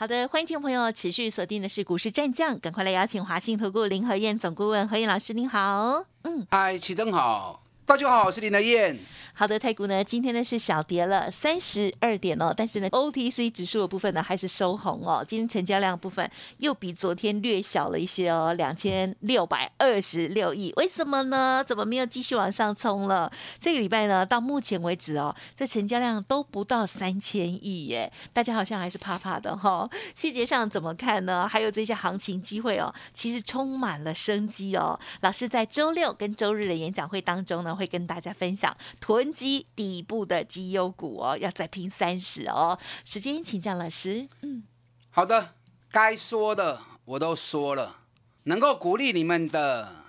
好的，欢迎听众朋友持续锁定的是股市战将，赶快来邀请华信投顾林和燕总顾问何燕老师，您好。嗯，嗨，齐正好，大家好，我是林德燕。好的，太股呢，今天呢是小跌了三十二点哦，但是呢，OTC 指数的部分呢还是收红哦。今天成交量部分又比昨天略小了一些哦，两千六百二十六亿。为什么呢？怎么没有继续往上冲了？这个礼拜呢，到目前为止哦，这成交量都不到三千亿耶，大家好像还是怕怕的哈。细节上怎么看呢？还有这些行情机会哦，其实充满了生机哦。老师在周六跟周日的演讲会当中呢，会跟大家分享囤。基底部的绩优股哦，要再拼三十哦。时间请教老师。嗯，好的，该说的我都说了，能够鼓励你们的，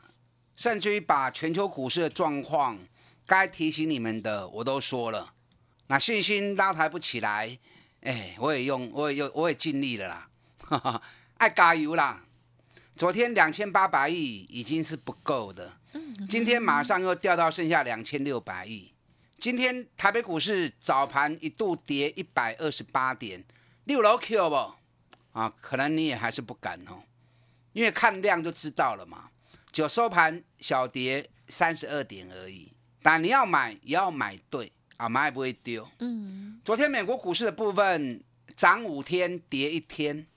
甚至于把全球股市的状况该提醒你们的我都说了。那信心拉抬不起来，哎，我也用，我也用，我也尽力了啦，爱加油啦。昨天两千八百亿已经是不够的，今天马上又掉到剩下两千六百亿。今天台北股市早盘一度跌一百二十八点，六楼 Q 不？啊，可能你也还是不敢哦，因为看量就知道了嘛。就收盘小跌三十二点而已，但你要买也要买对啊，买也不会丢。嗯。昨天美国股市的部分涨五天跌一天，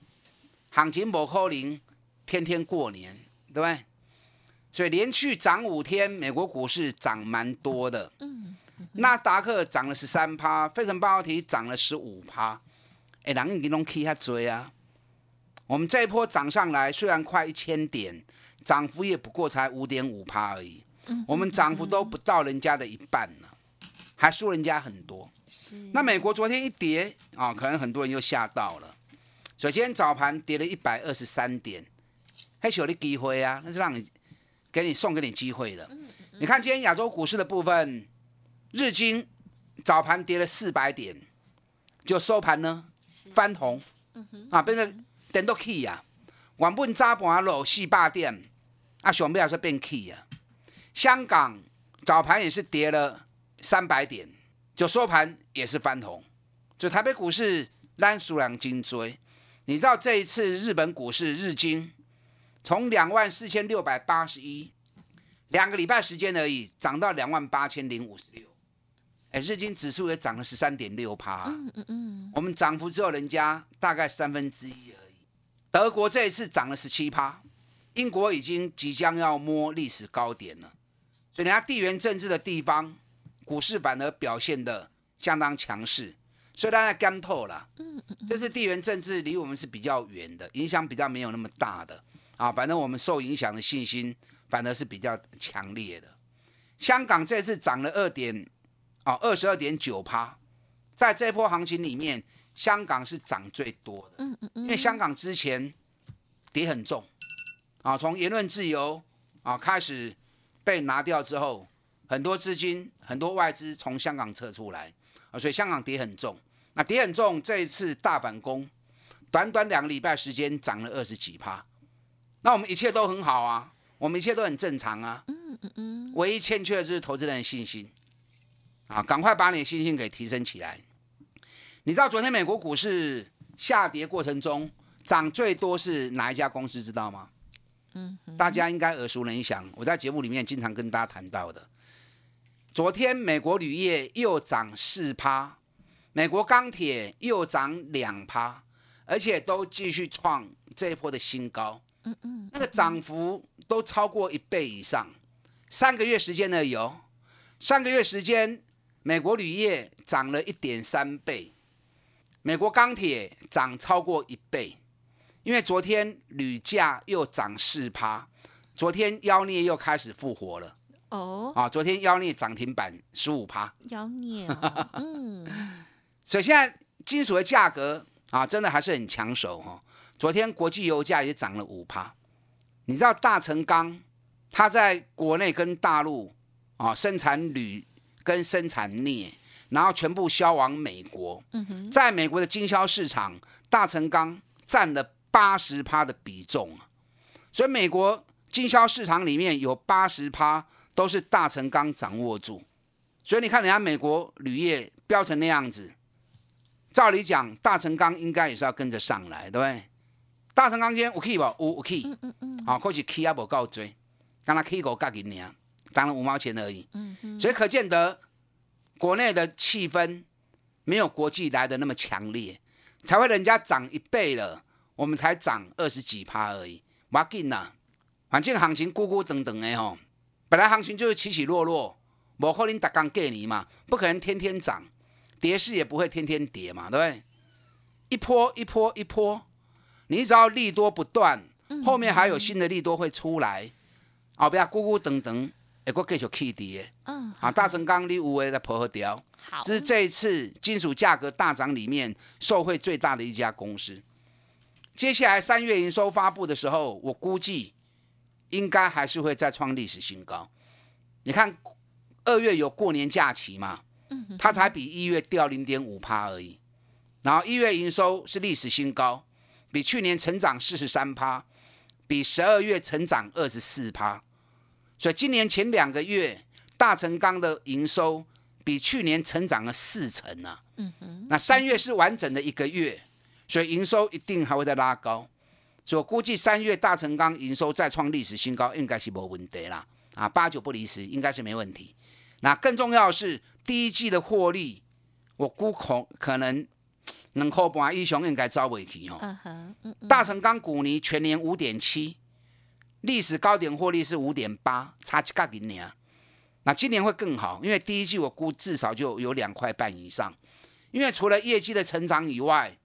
行情不可能天天过年，对不对？所以连续涨五天，美国股市涨蛮多的。嗯。纳达克涨了十三趴，费城半导体涨了十五趴，哎，人已经拢起下追啊！我们这一波涨上来，虽然快一千点，涨幅也不过才五点五趴而已。我们涨幅都不到人家的一半呢，还输人家很多。那美国昨天一跌啊，可能很多人又吓到了。首先早盘跌了一百二十三点，还是有的机会啊，那是让你给你送给你机会的。你看今天亚洲股市的部分。日经早盘跌了四百点，就收盘呢翻红，啊，变成点都 key 呀。原本早盘落四百点，啊，上尾也是变 key 呀。香港早盘也是跌了三百点，就收盘也是翻红。就台北股市烂数量金追，你知道这一次日本股市日经从两万四千六百八十一，两个礼拜时间而已，涨到两万八千零五十六。哎，日经指数也涨了十三点六趴，嗯嗯嗯，我们涨幅只有人家大概三分之一而已。德国这一次涨了十七趴，英国已经即将要摸历史高点了，所以人家地缘政治的地方，股市反而表现的相当强势，所以大家干透了。嗯嗯，这次地缘政治离我们是比较远的，影响比较没有那么大的啊，反正我们受影响的信心反而是比较强烈的。香港这次涨了二点。啊，二十二点九趴，在这波行情里面，香港是涨最多的。嗯嗯嗯，因为香港之前跌很重，啊，从言论自由啊开始被拿掉之后，很多资金、很多外资从香港撤出来，啊，所以香港跌很重。那跌很重，这一次大反攻，短短两个礼拜时间涨了二十几趴。那我们一切都很好啊，我们一切都很正常啊。嗯嗯嗯，唯一欠缺的就是投资人的信心。啊，赶快把你的信心给提升起来！你知道昨天美国股市下跌过程中涨最多是哪一家公司？知道吗？嗯，大家应该耳熟能详。我在节目里面经常跟大家谈到的。昨天美国铝业又涨四趴，美国钢铁又涨两趴，而且都继续创这一波的新高。嗯嗯，那个涨幅都超过一倍以上。三个月时间呢有，三个月时间。美国铝业涨了一点三倍，美国钢铁涨超过一倍，因为昨天铝价又涨四趴，昨天妖孽又开始复活了。哦，啊，昨天妖孽涨停板十五趴。妖孽，嗯，所以现在金属的价格啊，真的还是很抢手哈。昨天国际油价也涨了五趴，你知道大成钢它在国内跟大陆啊生产铝跟生产镍，然后全部销往美国。在美国的经销市场，大成钢占了八十趴的比重啊，所以美国经销市场里面有八十趴都是大成钢掌握住。所以你看人家美国铝业飙成那样子，照理讲大成钢应该也是要跟着上来，对不对？大成钢筋有 key 不？有有 key，嗯嗯嗯，好，可是 key 也无够多，刚才 key 五角银两，涨了五毛钱而已。嗯嗯，所以可见得国内的气氛没有国际来的那么强烈，才会人家涨一倍了，我们才涨二十几趴而已，要紧呐。反正行情咕咕等等的吼，本来行情就是起起落落，无可能达刚过年嘛，不可能天天涨，跌势也不会天天跌嘛，对不对？一波一波一波。你只要利多不断，后面还有新的利多会出来，后不要咕咕等等，会个继续起跌。嗯，啊，大成钢你有诶在破掉，好，这是这一次金属价格大涨里面受惠最大的一家公司。接下来三月营收发布的时候，我估计应该还是会再创历史新高。你看二月有过年假期嘛，嗯，它才比一月掉零点五趴而已，然后一月营收是历史新高。比去年成长四十三趴，比十二月成长二十四趴，所以今年前两个月大成钢的营收比去年成长了四成啊。嗯哼，那三月是完整的一个月，所以营收一定还会再拉高。所以我估计三月大成钢营收再创历史新高，应该是没问题啦。啊，八九不离十，应该是没问题。那更重要的是第一季的获利，我估恐可能。两块半以上应该招未去哦。大成钢股尼全年五点七，历史高点获利是五点八，差一角银年。那今年会更好，因为第一季我估至少就有两块半以上。因为除了业绩的成长以外，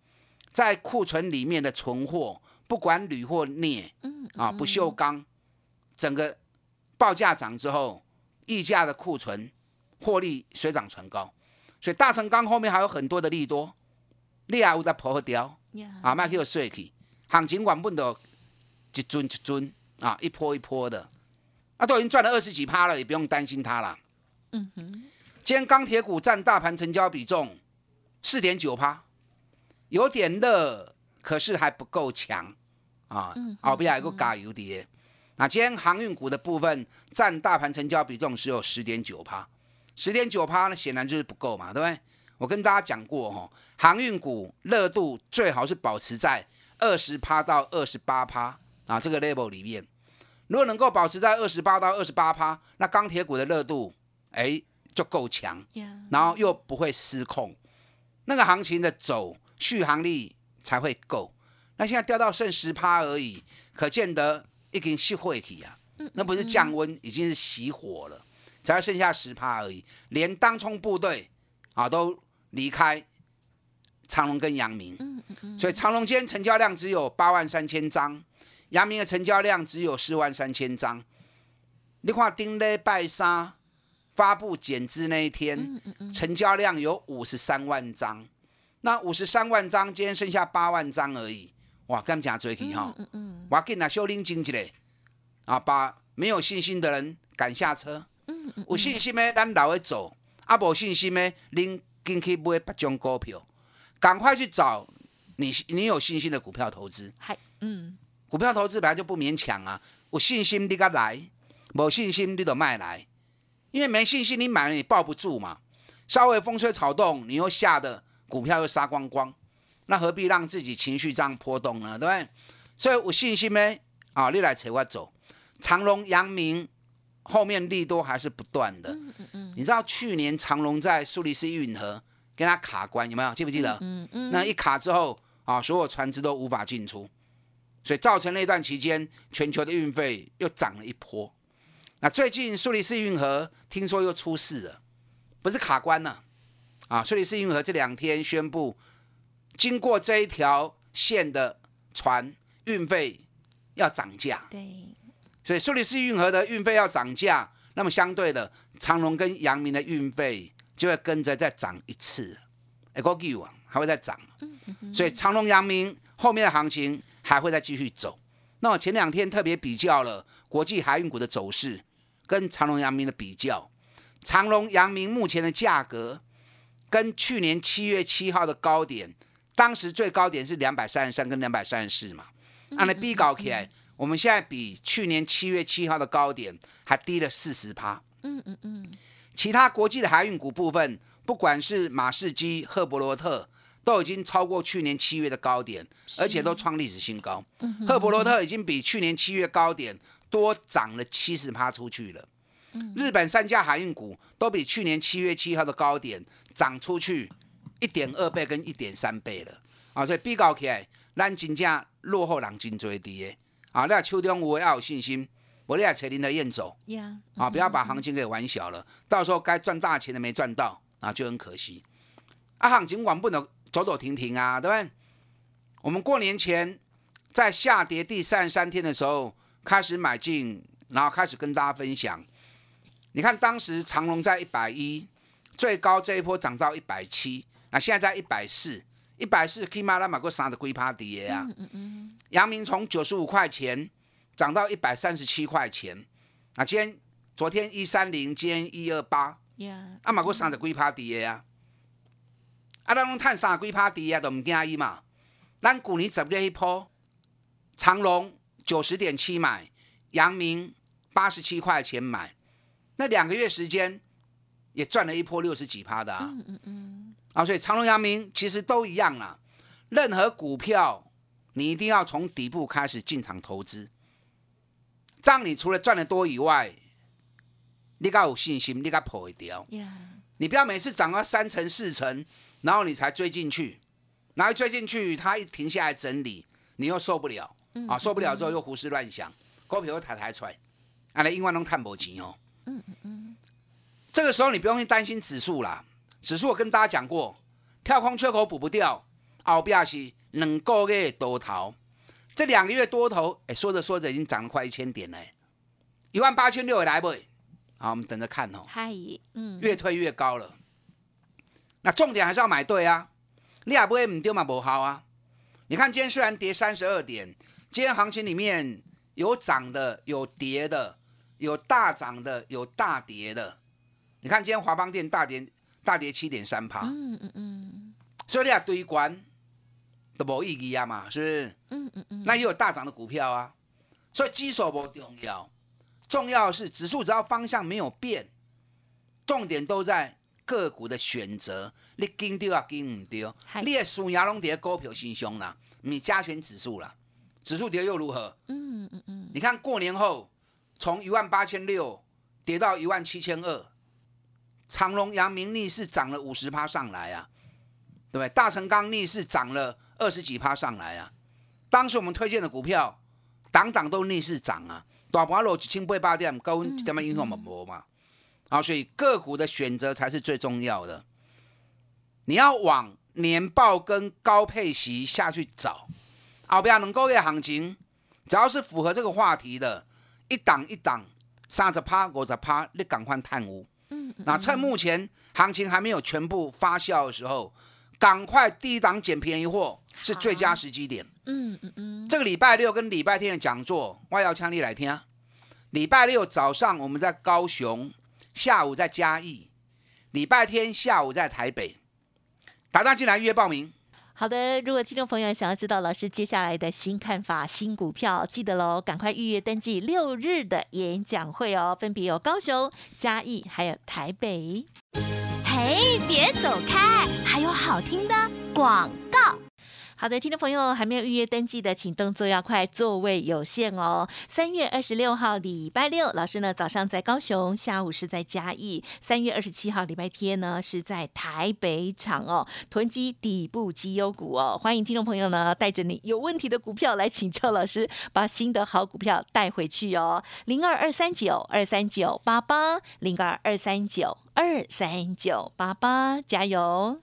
在库存里面的存货，不管铝或镍，啊不锈钢，整个报价涨之后，溢价的库存获利水涨船高，所以大成钢后面还有很多的利多。你也有在破掉，啊，卖去有税去，行情原本都一尊一尊啊，一波一波的，啊，都已经赚了二十几趴了，也不用担心它了。嗯哼，今天钢铁股占大盘成交比重四点九趴，有点热，可是还不够强啊。后边还有个加油跌。那今天航运股的部分占大盘成交比重只有十点九趴，十点九趴呢，显然就是不够嘛，对不对？我跟大家讲过哈，航运股热度最好是保持在二十趴到二十八趴啊这个 level 里面。如果能够保持在二十八到二十八趴，那钢铁股的热度哎就够强，然后又不会失控，那个行情的走续航力才会够。那现在掉到剩十趴而已，可见得已经熄火起啊，那不是降温，已经是熄火了，才剩下十趴而已，连当冲部队啊都。离开长隆跟阳明，所以长隆今天成交量只有八万三千张，阳明的成交量只有四万三千张。你看丁礼拜沙发布减资那一天，成交量有五十三万张，那五十三万张今天剩下八万张而已，哇，更加追起哈！我给那修拎经济嘞，啊，把没有信心的人赶下车，有信心的咱老会走，啊，无信心的拎。进去买八种股票，赶快去找你你有信心的股票投资。嗨，嗯，股票投资本来就不勉强啊，有信心你敢来，没信心你都卖来，因为没信心你买了你抱不住嘛。稍微风吹草动，你又吓得股票又杀光光，那何必让自己情绪这样波动呢？对不对？所以有信心呢，啊，你来扯我走，长隆、阳明。后面利多还是不断的，你知道去年长隆在苏黎世运河跟他卡关有没有？记不记得？嗯嗯。那一卡之后啊，所有船只都无法进出，所以造成那段期间全球的运费又涨了一波。那最近苏黎世运河听说又出事了，不是卡关了啊？苏黎世运河这两天宣布，经过这一条线的船运费要涨价。对。所以苏黎世运河的运费要涨价，那么相对的，长隆跟阳明的运费就会跟着再涨一次，哎，国啊，还会再涨。所以长隆、阳明后面的行情还会再继续走。那我前两天特别比较了国际海运股的走势，跟长隆、阳明的比较。长隆、阳明目前的价格，跟去年七月七号的高点，当时最高点是两百三十三跟两百三十四嘛，按那比高起来，我们现在比去年七月七号的高点还低了四十趴。嗯嗯嗯。其他国际的海运股部分，不管是马士基、赫伯罗特，都已经超过去年七月的高点，而且都创历史新高。赫伯罗特已经比去年七月高点多涨了七十趴出去了。日本三家海运股都比去年七月七号的高点涨出去一点二倍跟一点三倍了啊！所以比较起来，咱真正落后人真最低的啊！你手中有要有信心，我你来找林德燕走啊！不要把行情给玩小了，到时候该赚大钱的没赚到啊，就很可惜啊！行情管不能走走停停啊，对不对？我们过年前在下跌第三十三天的时候开始买进，然后开始跟大家分享。你看，当时长隆在一百一，最高这一波涨到一百七，那现在在一百四，一百四起码拉买过三的龟趴底啊。嗯嗯嗯。阳明从九十五块钱涨到一百三十七块钱，啊，今天昨天一三零，今天一二八，啊，买过三的龟趴底啊。啊，咱拢探三龟趴底啊，都唔惊伊嘛。咱去年十月一波，长隆九十点七买，阳明八十七块钱买。那两个月时间，也赚了一波六十几趴的啊！嗯嗯嗯。啊，所以长隆、阳明其实都一样啦。任何股票，你一定要从底部开始进场投资，这样你除了赚得多以外，你该有信心，你该破一掉。你不要每次涨到三成四成，然后你才追进去，然后追进去，它一停下来整理，你又受不了。啊，受不了之后又胡思乱想，股票又抬抬出来，啊，来永远拢赚无钱哦。嗯嗯嗯，这个时候你不用去担心指数啦，指数我跟大家讲过，跳空缺口补不掉，后边是两个月多头，这两个月多头，哎，说着说着已经涨了快一千点嘞，一万八千六来不？好，我们等着看哦。嗨，嗯，越推越高了，那重点还是要买对啊，你也不会唔丢嘛，不好啊。你看今天虽然跌三十二点，今天行情里面有涨的，有跌的。有大涨的，有大跌的。你看今天华邦电大跌，大跌七点三趴。嗯嗯嗯。所以你要堆关都无意义啊嘛，是不是？嗯嗯嗯。那也有大涨的股票啊。所以基础不重要，重要是指数只要方向没有变，重点都在个股的选择。你跟丢啊，跟唔丢？你的输赢拢跌股票心胸啦，你加权指数啦，指数跌又如何？嗯嗯嗯。你看过年后。从一万八千六跌到一万七千二，长隆、阳明逆势涨了五十趴上来啊，对不对？大成钢逆势涨了二十几趴上来啊。当时我们推荐的股票，档档都逆势涨啊，大盘落一千八百点，高温点么影响我们嘛？啊，所以个股的选择才是最重要的。你要往年报跟高配息下去找，后边能够的行情，只要是符合这个话题的。一档一档，三十趴、五十趴，你赶快探屋。嗯，那趁目前行情还没有全部发酵的时候，赶快低档捡便宜货是最佳时机点。嗯嗯嗯。这个礼拜六跟礼拜天的讲座，外要强力来听。礼拜六早上我们在高雄，下午在嘉义，礼拜天下午在台北，打单进来预约报名。好的，如果听众朋友想要知道老师接下来的新看法、新股票，记得喽，赶快预约登记六日的演讲会哦，分别有高雄、嘉义还有台北。嘿，别走开，还有好听的广告。好的，听众朋友还没有预约登记的，请动作要快，座位有限哦。三月二十六号礼拜六，老师呢早上在高雄，下午是在嘉义。三月二十七号礼拜天呢是在台北场哦，囤积底部绩优股哦。欢迎听众朋友呢带着你有问题的股票来请教老师，把新的好股票带回去哦。零二二三九二三九八八，零二二三九二三九八八，加油！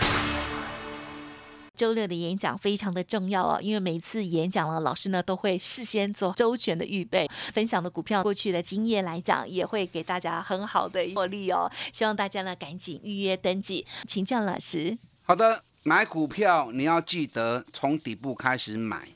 周六的演讲非常的重要哦，因为每次演讲了，老师呢都会事先做周全的预备，分享的股票过去的经验来讲，也会给大家很好的获利哦。希望大家呢赶紧预约登记，请教老师。好的，买股票你要记得从底部开始买，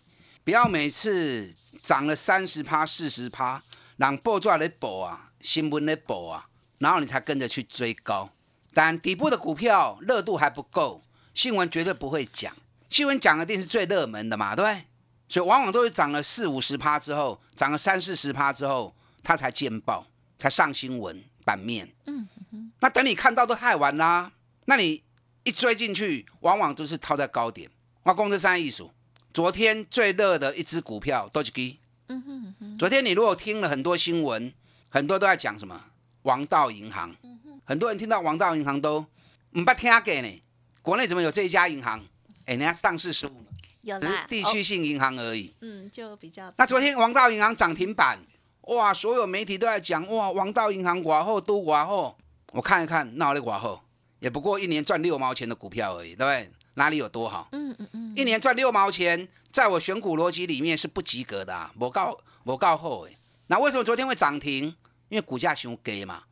不要每次涨了三十趴、四十趴，让报纸来报啊，新闻来报啊，然后你才跟着去追高。但底部的股票热度还不够。新闻绝对不会讲，新闻讲的一定是最热门的嘛，对不对？所以往往都是涨了四五十趴之后，涨了三四十趴之后，它才见报，才上新闻版面。嗯那等你看到都太晚啦，那你一追进去，往往都是套在高点。我公司三艺术，昨天最热的一只股票都是基。嗯哼哼。昨天你如果听了很多新闻，很多都在讲什么王道银行。很多人听到王道银行都唔不听给呢。国内怎么有这一家银行？哎，人家上市十五年，只是地区性银行而已。嗯，就比较。那昨天王道银行涨停板，哇，所有媒体都在讲，哇，王道银行寡后都寡后。我看一看，那我的寡后也不过一年赚六毛钱的股票而已，对不对？哪里有多好？嗯嗯嗯。一年赚六毛钱，在我选股逻辑里面是不及格的，我告我告后哎。那为什么昨天会涨停？因为股价熊给嘛，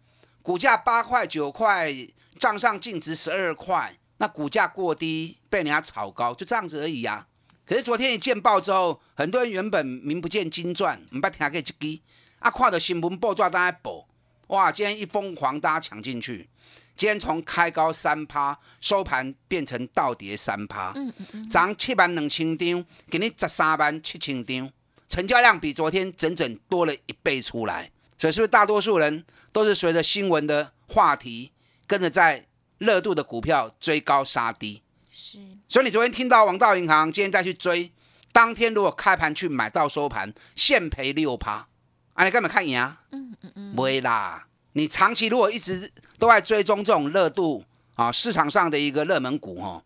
股价八块九块，账上净值十二块。那股价过低被人家炒高，就这样子而已呀。可是昨天一见报之后，很多人原本名不见经传，唔捌听过一支，啊，看到新闻报纸在报，哇，今天一疯狂，大家抢进去。今天从开高三趴，收盘变成倒跌三趴，嗯嗯嗯，涨七万两千张，给你十三万七千张，成交量比昨天整整多了一倍出来。所以是不是大多数人都是随着新闻的话题，跟着在？热度的股票追高杀低，是，所以你昨天听到王道银行，今天再去追，当天如果开盘去买到收盘，现赔六趴，啊，你干嘛看赢啊？嗯嗯嗯，不会啦，你长期如果一直都在追踪这种热度啊，市场上的一个热门股哦，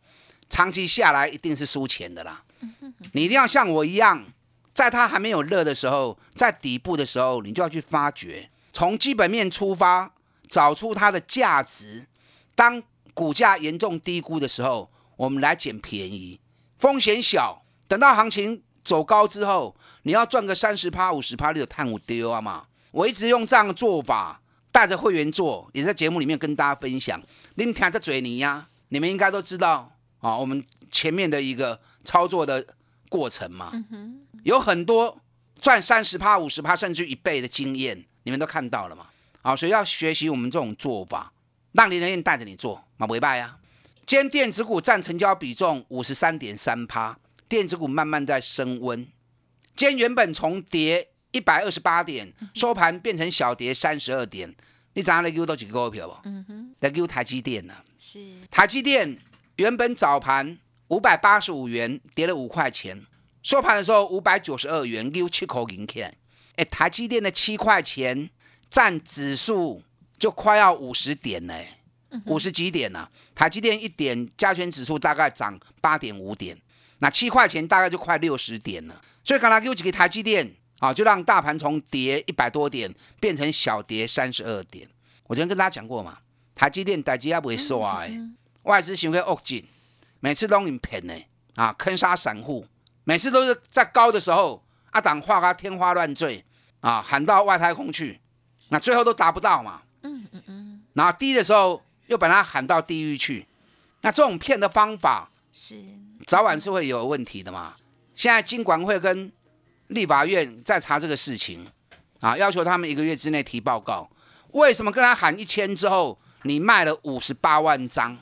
长期下来一定是输钱的啦。你一定要像我一样，在它还没有热的时候，在底部的时候，你就要去发掘，从基本面出发，找出它的价值。当股价严重低估的时候，我们来捡便宜，风险小。等到行情走高之后，你要赚个三十趴、五十趴，你就探五丢啊嘛！我一直用这样的做法，带着会员做，也在节目里面跟大家分享。你听这嘴泥呀，你们应该都知道啊，我们前面的一个操作的过程嘛，有很多赚三十趴、五十趴，甚至一倍的经验，你们都看到了嘛？啊，所以要学习我们这种做法。让林德燕带着你做，马尾拜呀！今天电子股占成交比重五十三点三趴，电子股慢慢在升温。今天原本从跌一百二十八点，收盘变成小跌三十二点。你早上来 Q 到几个股票不？嗯哼，来 Q 台积电呢？是台积电原本早盘五百八十五元，跌了五块钱，收盘的时候五百九十二元，Q 七口银钱。哎，台积电的七块钱占指数。就快要五十点呢，五十几点呢？台积电一点加权指数大概涨八点五点，那七块钱大概就快六十点了。所以刚才给我几个台积电啊，就让大盘从跌一百多点变成小跌三十二点。我昨天跟大家讲过嘛，台积电台积也不会刷哎，外资行为恶进，每次都很骗呢啊，坑杀散户，每次都是在高的时候阿党画个天花乱坠啊，喊到外太空去，那最后都达不到嘛。嗯嗯嗯，然后低的时候又把它喊到地狱去，那这种骗的方法是早晚是会有问题的嘛？现在金管会跟立法院在查这个事情啊，要求他们一个月之内提报告。为什么跟他喊一千之后，你卖了五十八万张？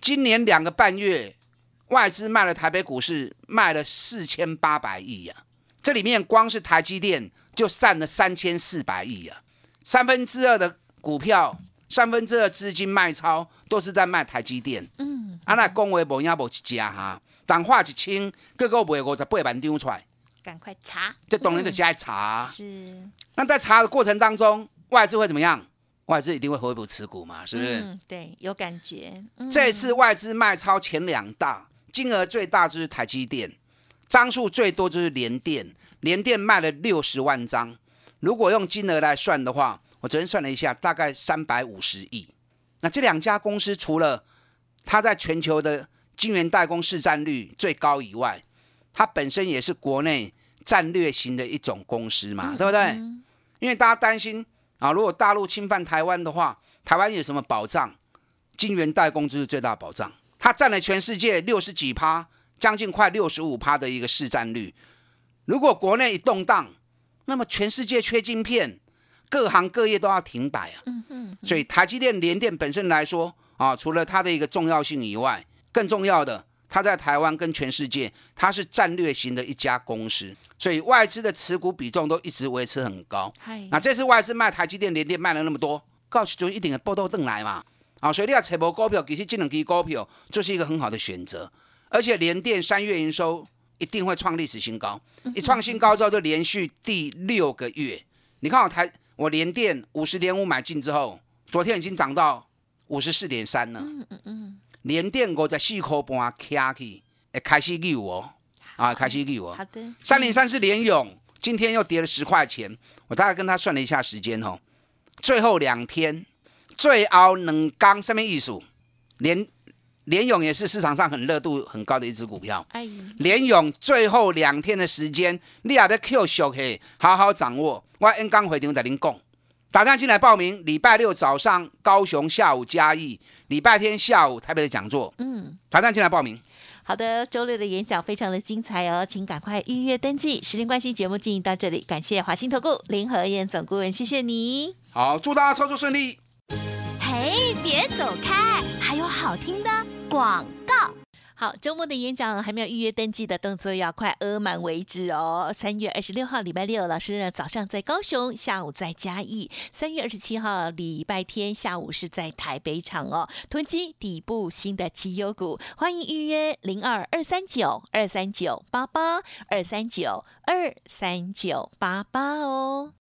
今年两个半月，外资卖了台北股市卖了四千八百亿呀，这里面光是台积电就散了三千四百亿呀，三分之二的股票，三分之二资金卖超都是在卖台积电。嗯，啊那讲话无影无一家哈，但话一清，各个卖五十八万张出来，赶快查，这当然就是爱查。是，那在查的过程当中，外资会怎么样？外资一定会回补持股嘛，是不是？嗯，对，有感觉。嗯这次外资卖超前两大，金额最大就是台积电，张数最多就是联电，联电卖了六十万张。如果用金额来算的话，我昨天算了一下，大概三百五十亿。那这两家公司除了它在全球的晶圆代工市占率最高以外，它本身也是国内战略型的一种公司嘛，对不对？因为大家担心啊，如果大陆侵犯台湾的话，台湾有什么保障？晶圆代工就是最大保障，它占了全世界六十几趴，将近快六十五趴的一个市占率。如果国内一动荡，那么全世界缺晶片，各行各业都要停摆啊。嗯嗯所以台积电、联电本身来说啊，除了它的一个重要性以外，更重要的，它在台湾跟全世界，它是战略型的一家公司，所以外资的持股比重都一直维持很高。嗨，那这次外资卖台积电、联电卖了那么多，告诉就一定的报道登来嘛。啊，所以你要找无股票，其实这两支股票就是一个很好的选择。而且联电三月营收一定会创历史新高，一创新高之后就连续第六个月。你看我台我联电五十点五买进之后，昨天已经涨到五十四点三了。嗯嗯嗯。联电我在四块半卡起，会开始溜哦，啊，开始溜哦。好的，三零三是联勇，今天又跌了十块钱。我大概跟他算了一下时间哦，最后两天，最后两刚什么意思？联联勇也是市场上很热度很高的一只股票。哎，联勇最后两天的时间，你也要 Q 小嘿，好好掌握。我 N 刚回场在您讲，打电话进来报名，礼拜六早上高雄，下午嘉义，礼拜天下午台北的讲座。嗯，打电话进来报名。好的，周六的演讲非常的精彩哦，请赶快预约登记。时间关系，节目进行到这里，感谢华兴投顾林和燕总顾问，谢谢你。好，祝大家操作顺利。嘿，别走开，还有好听的广告。好，周末的演讲还没有预约登记的动作要快，额满为止哦。三月二十六号礼拜六，老师早上在高雄，下午在嘉义；三月二十七号礼拜天下午是在台北场哦。囤积底部新的绩优股，欢迎预约零二二三九二三九八八二三九二三九八八哦。